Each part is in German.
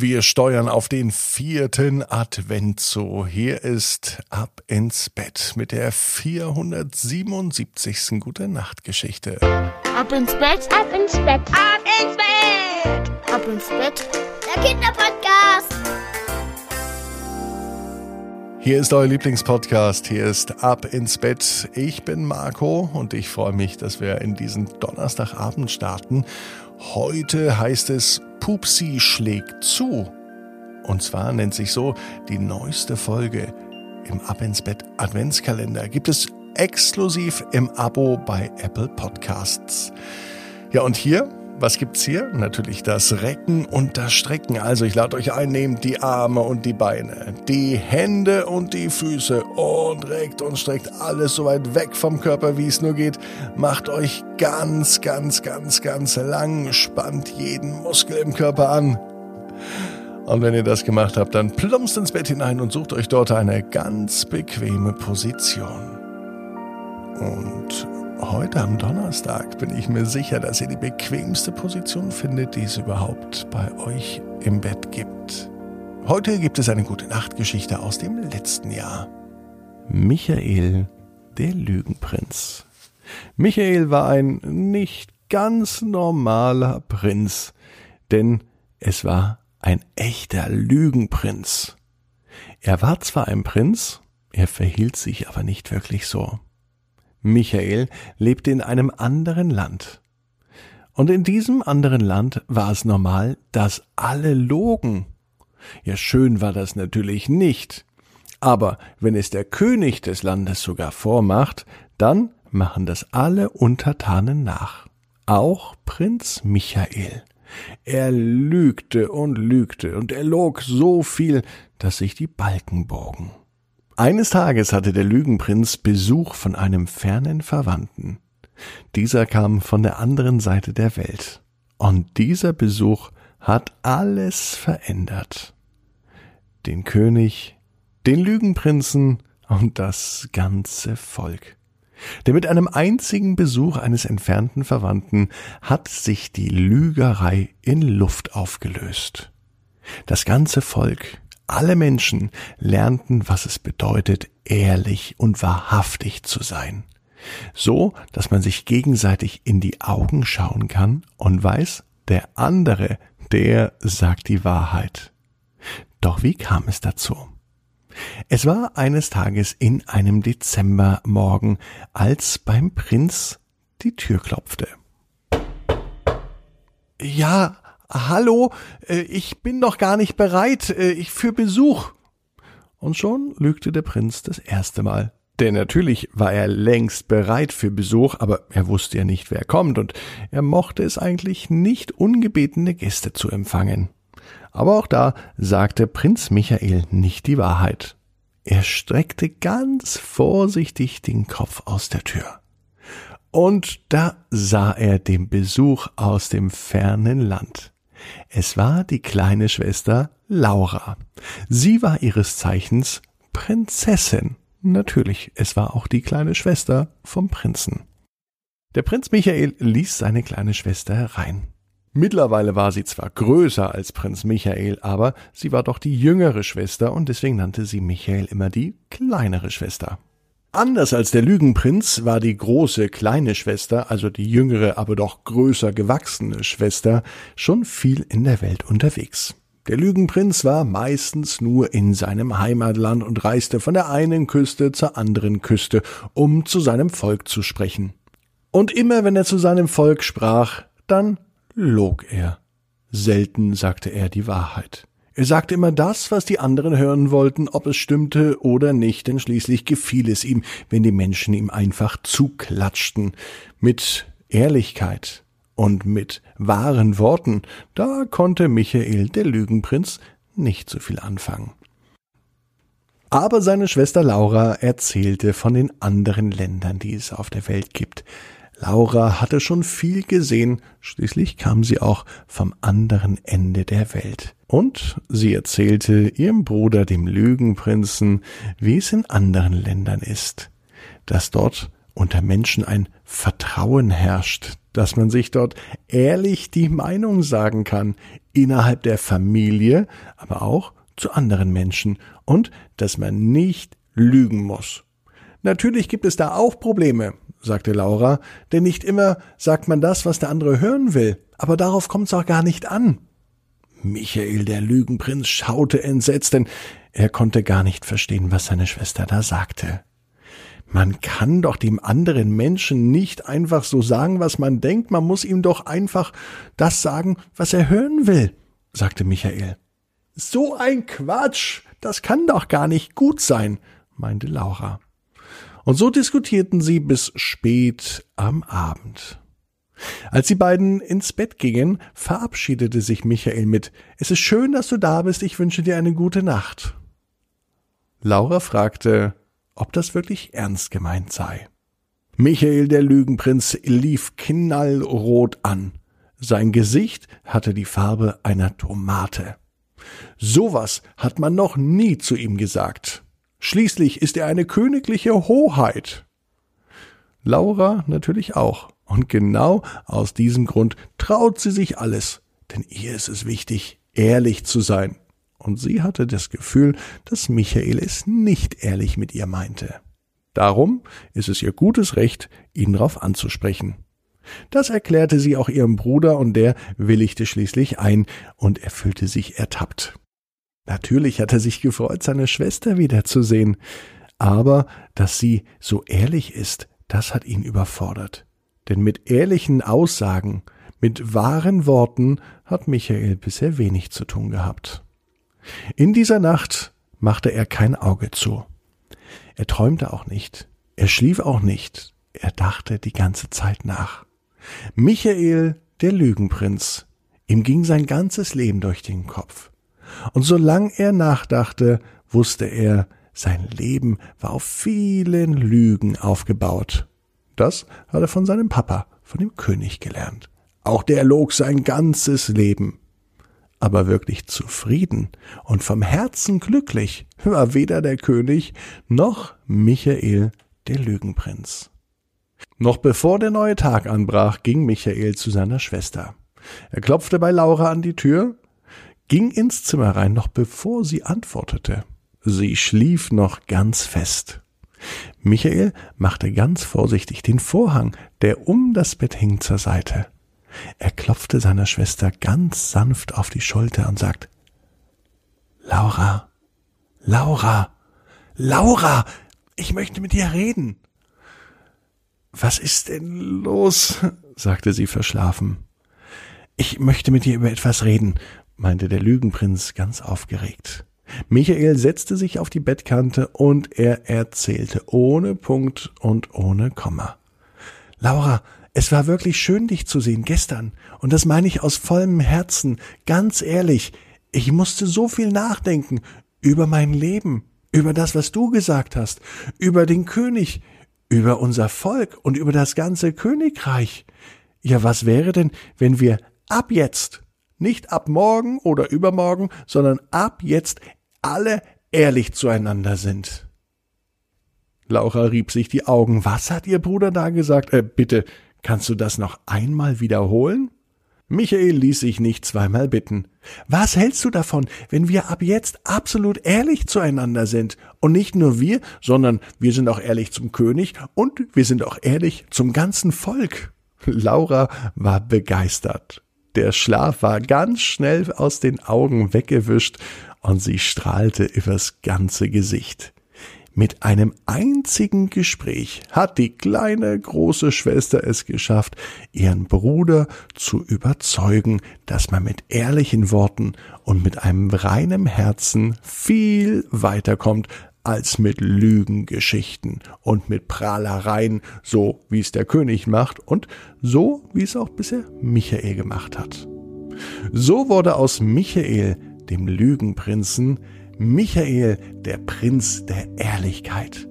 Wir steuern auf den vierten Advent zu. Hier ist Ab ins Bett mit der 477. Gute Nacht Geschichte. Ab ins Bett, Ab ins Bett, ab ins Bett, ab ins Bett. der Kinderpodcast. Hier ist euer Lieblingspodcast. Hier ist Ab ins Bett. Ich bin Marco und ich freue mich, dass wir in diesen Donnerstagabend starten. Heute heißt es Pupsi schlägt zu. Und zwar nennt sich so die neueste Folge im Ab ins Bett Adventskalender. Gibt es exklusiv im Abo bei Apple Podcasts. Ja, und hier, was gibt's hier? Natürlich das Recken und das Strecken. Also ich lade euch ein, nehmt die Arme und die Beine, die Hände und die Füße und reckt und streckt alles so weit weg vom Körper, wie es nur geht. Macht euch ganz, ganz, ganz, ganz lang, spannt jeden Muskel im Körper an. Und wenn ihr das gemacht habt, dann plumpst ins Bett hinein und sucht euch dort eine ganz bequeme Position. Und heute am Donnerstag bin ich mir sicher, dass ihr die bequemste Position findet, die es überhaupt bei euch im Bett gibt. Heute gibt es eine gute Nachtgeschichte aus dem letzten Jahr. Michael, der Lügenprinz. Michael war ein nicht ganz normaler Prinz, denn es war ein echter Lügenprinz. Er war zwar ein Prinz, er verhielt sich aber nicht wirklich so. Michael lebte in einem anderen Land. Und in diesem anderen Land war es normal, dass alle logen. Ja, schön war das natürlich nicht. Aber wenn es der König des Landes sogar vormacht, dann machen das alle Untertanen nach. Auch Prinz Michael. Er lügte und lügte, und er log so viel, dass sich die Balken bogen. Eines Tages hatte der Lügenprinz Besuch von einem fernen Verwandten. Dieser kam von der anderen Seite der Welt. Und dieser Besuch hat alles verändert. Den König, den Lügenprinzen und das ganze Volk. Denn mit einem einzigen Besuch eines entfernten Verwandten hat sich die Lügerei in Luft aufgelöst. Das ganze Volk, alle Menschen lernten, was es bedeutet, ehrlich und wahrhaftig zu sein. So, dass man sich gegenseitig in die Augen schauen kann und weiß, der andere, der sagt die Wahrheit. Doch wie kam es dazu? Es war eines Tages in einem Dezembermorgen, als beim Prinz die Tür klopfte. Ja, hallo, äh, ich bin noch gar nicht bereit, äh, ich für Besuch. Und schon lügte der Prinz das erste Mal. Denn natürlich war er längst bereit für Besuch, aber er wusste ja nicht, wer kommt, und er mochte es eigentlich nicht, ungebetene Gäste zu empfangen. Aber auch da sagte Prinz Michael nicht die Wahrheit. Er streckte ganz vorsichtig den Kopf aus der Tür. Und da sah er den Besuch aus dem fernen Land. Es war die kleine Schwester Laura. Sie war ihres Zeichens Prinzessin. Natürlich, es war auch die kleine Schwester vom Prinzen. Der Prinz Michael ließ seine kleine Schwester herein. Mittlerweile war sie zwar größer als Prinz Michael, aber sie war doch die jüngere Schwester und deswegen nannte sie Michael immer die kleinere Schwester. Anders als der Lügenprinz war die große kleine Schwester, also die jüngere, aber doch größer gewachsene Schwester, schon viel in der Welt unterwegs. Der Lügenprinz war meistens nur in seinem Heimatland und reiste von der einen Küste zur anderen Küste, um zu seinem Volk zu sprechen. Und immer wenn er zu seinem Volk sprach, dann log er. Selten sagte er die Wahrheit. Er sagte immer das, was die anderen hören wollten, ob es stimmte oder nicht, denn schließlich gefiel es ihm, wenn die Menschen ihm einfach zuklatschten. Mit Ehrlichkeit und mit wahren Worten, da konnte Michael, der Lügenprinz, nicht so viel anfangen. Aber seine Schwester Laura erzählte von den anderen Ländern, die es auf der Welt gibt. Laura hatte schon viel gesehen, schließlich kam sie auch vom anderen Ende der Welt. Und sie erzählte ihrem Bruder, dem Lügenprinzen, wie es in anderen Ländern ist, dass dort unter Menschen ein Vertrauen herrscht, dass man sich dort ehrlich die Meinung sagen kann, innerhalb der Familie, aber auch zu anderen Menschen und dass man nicht lügen muss. Natürlich gibt es da auch Probleme, sagte Laura, denn nicht immer sagt man das, was der andere hören will, aber darauf kommt's auch gar nicht an. Michael, der Lügenprinz, schaute entsetzt, denn er konnte gar nicht verstehen, was seine Schwester da sagte. Man kann doch dem anderen Menschen nicht einfach so sagen, was man denkt, man muss ihm doch einfach das sagen, was er hören will, sagte Michael. So ein Quatsch, das kann doch gar nicht gut sein, meinte Laura. Und so diskutierten sie bis spät am Abend. Als die beiden ins Bett gingen, verabschiedete sich Michael mit Es ist schön, dass du da bist, ich wünsche dir eine gute Nacht. Laura fragte, ob das wirklich ernst gemeint sei. Michael der Lügenprinz lief knallrot an. Sein Gesicht hatte die Farbe einer Tomate. Sowas hat man noch nie zu ihm gesagt. Schließlich ist er eine königliche Hoheit. Laura natürlich auch. Und genau aus diesem Grund traut sie sich alles, denn ihr ist es wichtig, ehrlich zu sein. Und sie hatte das Gefühl, dass Michael es nicht ehrlich mit ihr meinte. Darum ist es ihr gutes Recht, ihn darauf anzusprechen. Das erklärte sie auch ihrem Bruder, und der willigte schließlich ein, und er fühlte sich ertappt. Natürlich hat er sich gefreut, seine Schwester wiederzusehen, aber dass sie so ehrlich ist, das hat ihn überfordert. Denn mit ehrlichen Aussagen, mit wahren Worten hat Michael bisher wenig zu tun gehabt. In dieser Nacht machte er kein Auge zu. Er träumte auch nicht, er schlief auch nicht, er dachte die ganze Zeit nach. Michael, der Lügenprinz, ihm ging sein ganzes Leben durch den Kopf. Und solange er nachdachte, wusste er, sein Leben war auf vielen Lügen aufgebaut. Das hat er von seinem Papa, von dem König gelernt. Auch der log sein ganzes Leben. Aber wirklich zufrieden und vom Herzen glücklich war weder der König noch Michael der Lügenprinz. Noch bevor der neue Tag anbrach, ging Michael zu seiner Schwester. Er klopfte bei Laura an die Tür ging ins Zimmer rein, noch bevor sie antwortete. Sie schlief noch ganz fest. Michael machte ganz vorsichtig den Vorhang, der um das Bett hing, zur Seite. Er klopfte seiner Schwester ganz sanft auf die Schulter und sagt Laura, Laura, Laura, ich möchte mit dir reden. Was ist denn los? sagte sie verschlafen. Ich möchte mit dir über etwas reden, meinte der Lügenprinz ganz aufgeregt. Michael setzte sich auf die Bettkante und er erzählte ohne Punkt und ohne Komma. Laura, es war wirklich schön, dich zu sehen gestern, und das meine ich aus vollem Herzen, ganz ehrlich. Ich musste so viel nachdenken über mein Leben, über das, was du gesagt hast, über den König, über unser Volk und über das ganze Königreich. Ja, was wäre denn, wenn wir ab jetzt nicht ab morgen oder übermorgen, sondern ab jetzt alle ehrlich zueinander sind. Laura rieb sich die Augen. Was hat ihr Bruder da gesagt? Äh, bitte, kannst du das noch einmal wiederholen? Michael ließ sich nicht zweimal bitten. Was hältst du davon, wenn wir ab jetzt absolut ehrlich zueinander sind? Und nicht nur wir, sondern wir sind auch ehrlich zum König und wir sind auch ehrlich zum ganzen Volk. Laura war begeistert. Der Schlaf war ganz schnell aus den Augen weggewischt und sie strahlte übers ganze Gesicht. Mit einem einzigen Gespräch hat die kleine große Schwester es geschafft, ihren Bruder zu überzeugen, dass man mit ehrlichen Worten und mit einem reinen Herzen viel weiterkommt als mit Lügengeschichten und mit Prahlereien, so wie es der König macht und so wie es auch bisher Michael gemacht hat. So wurde aus Michael, dem Lügenprinzen, Michael, der Prinz der Ehrlichkeit.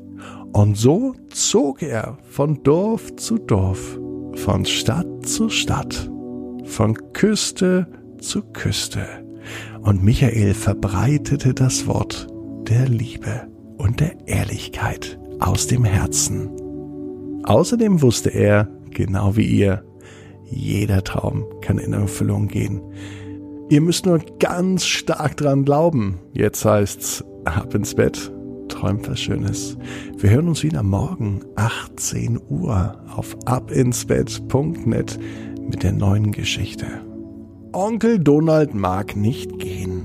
Und so zog er von Dorf zu Dorf, von Stadt zu Stadt, von Küste zu Küste. Und Michael verbreitete das Wort der Liebe und der Ehrlichkeit aus dem Herzen. Außerdem wusste er, genau wie ihr, jeder Traum kann in Erfüllung gehen. Ihr müsst nur ganz stark dran glauben. Jetzt heißt's ab ins Bett, träumt was Schönes. Wir hören uns wieder morgen 18 Uhr auf abinsbett.net mit der neuen Geschichte. Onkel Donald mag nicht gehen.